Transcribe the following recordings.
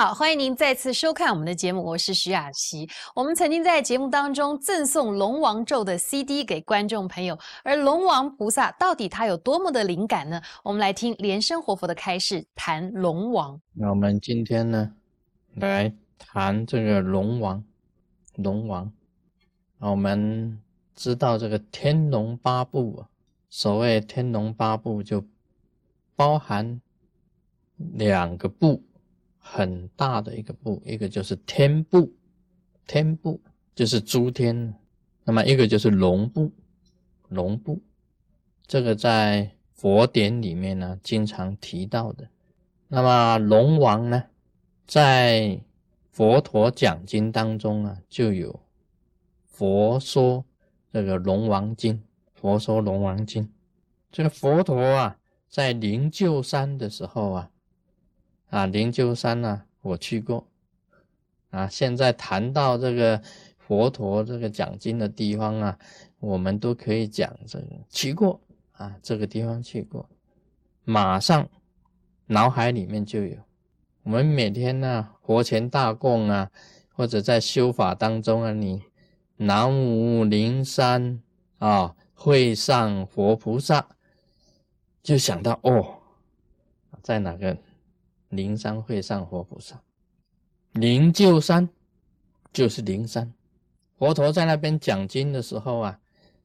好，欢迎您再次收看我们的节目，我是徐雅琪。我们曾经在节目当中赠送龙王咒的 CD 给观众朋友，而龙王菩萨到底他有多么的灵感呢？我们来听莲生活佛的开示，谈龙王。那我们今天呢，来谈这个龙王，龙王。我们知道这个天龙八部啊，所谓天龙八部就包含两个部。很大的一个部，一个就是天部，天部就是诸天，那么一个就是龙部，龙部，这个在佛典里面呢经常提到的。那么龙王呢，在佛陀讲经当中啊，就有佛说这个龙王经，佛说龙王经。这个佛陀啊，在灵鹫山的时候啊。啊，灵鹫山呢，我去过。啊，现在谈到这个佛陀这个讲经的地方啊，我们都可以讲这个去过啊，这个地方去过，马上脑海里面就有。我们每天呢，佛前大供啊，或者在修法当中啊，你南无灵山啊，会上佛菩萨，就想到哦，在哪个？灵山会上活菩萨，灵鹫山就是灵山。佛陀在那边讲经的时候啊，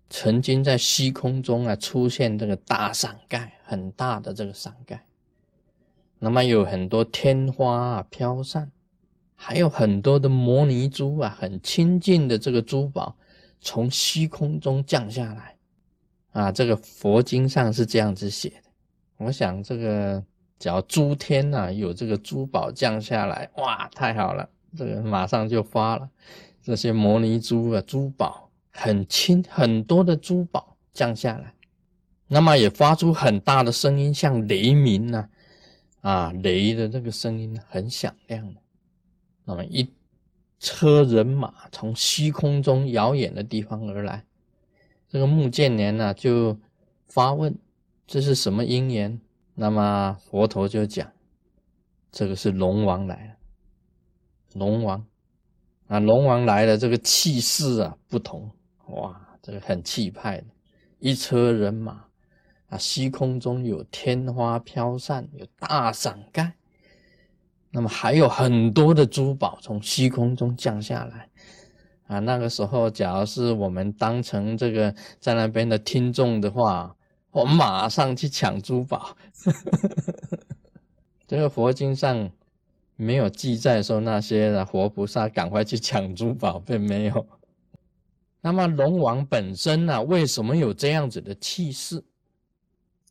曾经在虚空中啊出现这个大伞盖，很大的这个伞盖。那么有很多天花啊飘散，还有很多的摩尼珠啊，很清净的这个珠宝从虚空中降下来。啊，这个佛经上是这样子写的。我想这个。只要诸天呐有这个珠宝降下来，哇，太好了，这个马上就发了。这些摩尼珠啊，珠宝很轻，很多的珠宝降下来，那么也发出很大的声音，像雷鸣呐，啊，雷的这个声音很响亮的。那么一车人马从虚空中遥远的地方而来，这个穆建年呢就发问：这是什么因缘？那么佛陀就讲，这个是龙王来了，龙王啊，龙王来了，这个气势啊不同，哇，这个很气派的，一车人马啊，虚空中有天花飘散，有大伞盖，那么还有很多的珠宝从虚空中降下来啊。那个时候，假如是我们当成这个在那边的听众的话。我马上去抢珠宝，这个佛经上没有记载说那些的活菩萨赶快去抢珠宝，并没有。那么龙王本身呢，为什么有这样子的气势？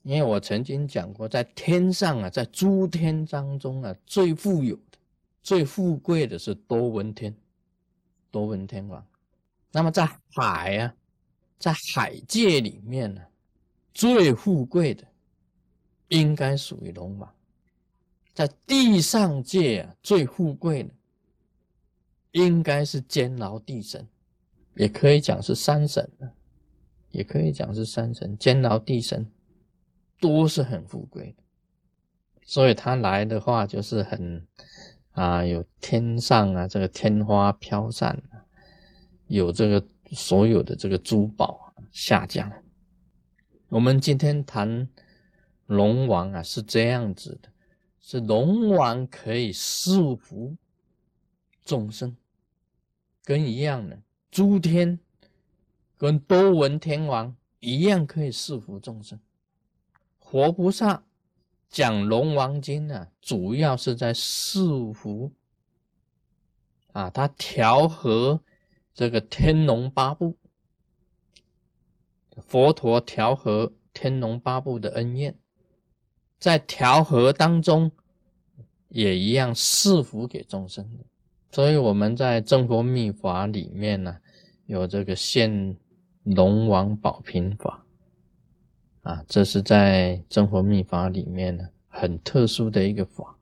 因为我曾经讲过，在天上啊，在诸天当中啊，最富有的、最富贵的是多闻天，多闻天王。那么在海啊，在海界里面呢？最富贵的应该属于龙王，在地上界啊，最富贵的应该是监牢地神，也可以讲是山神也可以讲是山神。监牢地神都是很富贵的，所以他来的话就是很啊，有天上啊这个天花飘散，有这个所有的这个珠宝下降。我们今天谈龙王啊，是这样子的：是龙王可以束缚众生，跟一样的诸天跟多闻天王一样可以束缚众生。活菩萨讲龙王经呢，主要是在束缚啊，他调和这个天龙八部。佛陀调和天龙八部的恩怨，在调和当中也一样赐福给众生的。所以我们在正佛密法里面呢，有这个现龙王保平法啊，这是在正佛密法里面呢很特殊的一个法，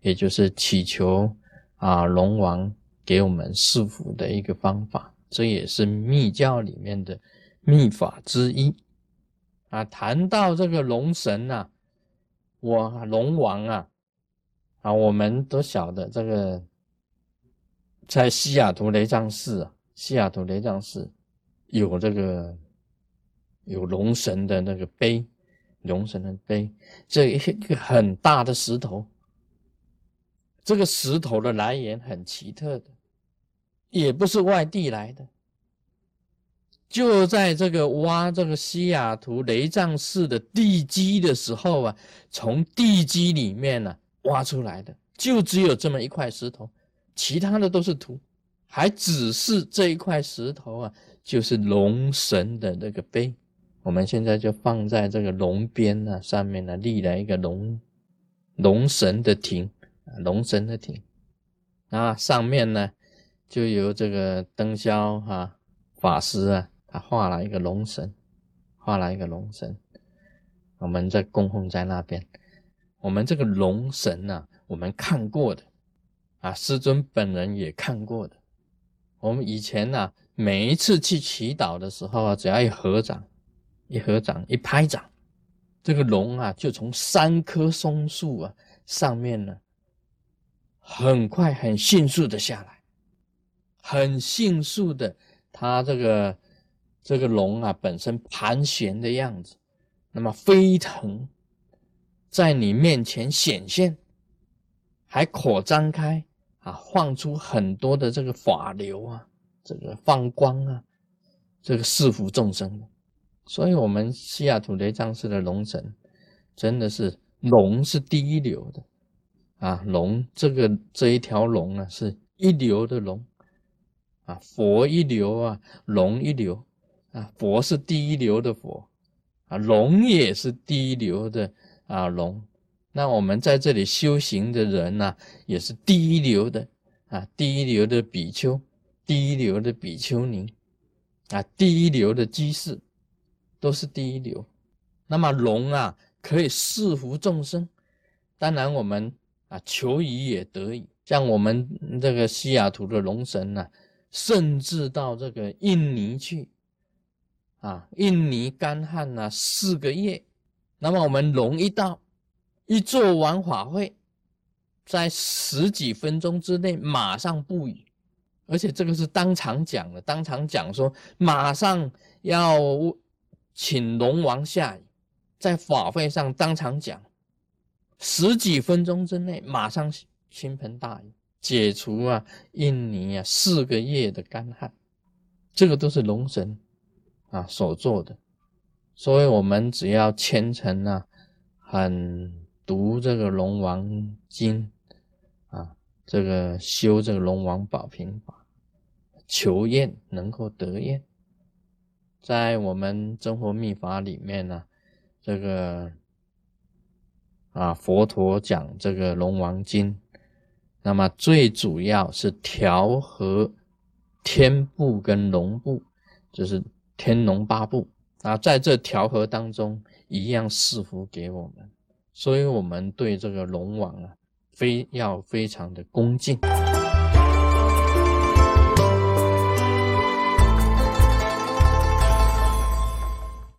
也就是祈求啊龙王给我们赐福的一个方法。这也是密教里面的。秘法之一啊，谈到这个龙神呐，我龙王啊，啊，我们都晓得这个，在西雅图雷藏寺啊，西雅图雷藏寺有这个有龙神的那个碑，龙神的碑，这一个很大的石头，这个石头的来源很奇特的，也不是外地来的。就在这个挖这个西雅图雷藏寺的地基的时候啊，从地基里面呢挖出来的，就只有这么一块石头，其他的都是土，还只是这一块石头啊，就是龙神的那个碑。我们现在就放在这个龙边呢，上面呢立了一个龙龙神的亭啊，龙神的亭，啊，上面呢就由这个灯霄哈法师啊。他画了一个龙神，画了一个龙神，我们在供奉在那边。我们这个龙神呢，我们看过的，啊，师尊本人也看过的。我们以前呢，每一次去祈祷的时候啊，只要一合掌，一合掌，一拍掌，这个龙啊，就从三棵松树啊上面呢，很快、很迅速的下来，很迅速的，它这个。这个龙啊，本身盘旋的样子，那么飞腾在你面前显现，还扩张开啊，放出很多的这个法流啊，这个放光啊，这个赐福众生。所以，我们西雅图雷藏寺的龙神，真的是龙是第一流的啊，龙这个这一条龙啊，是一流的龙啊，佛一流啊，龙一流。啊，佛是第一流的佛，啊，龙也是第一流的啊龙。那我们在这里修行的人呢，也是第一流的啊，第一流的比丘，第一流的比丘尼，啊，第一流的居士，都是第一流。那么龙啊，可以赐福众生，当然我们啊求以也得以。像我们这个西雅图的龙神呢，甚至到这个印尼去。啊，印尼干旱了四个月，那么我们龙一到，一做完法会，在十几分钟之内马上布雨，而且这个是当场讲的，当场讲说马上要请龙王下雨，在法会上当场讲，十几分钟之内马上倾盆大雨，解除啊印尼啊四个月的干旱，这个都是龙神。啊，所做的，所以我们只要虔诚啊，很读这个龙王经啊，这个修这个龙王宝瓶法，求愿能够得愿。在我们真佛密法里面呢，这个啊佛陀讲这个龙王经，那么最主要是调和天部跟龙部，就是。天龙八部啊，在这调和当中，一样赐福给我们，所以我们对这个龙王啊，非要非常的恭敬。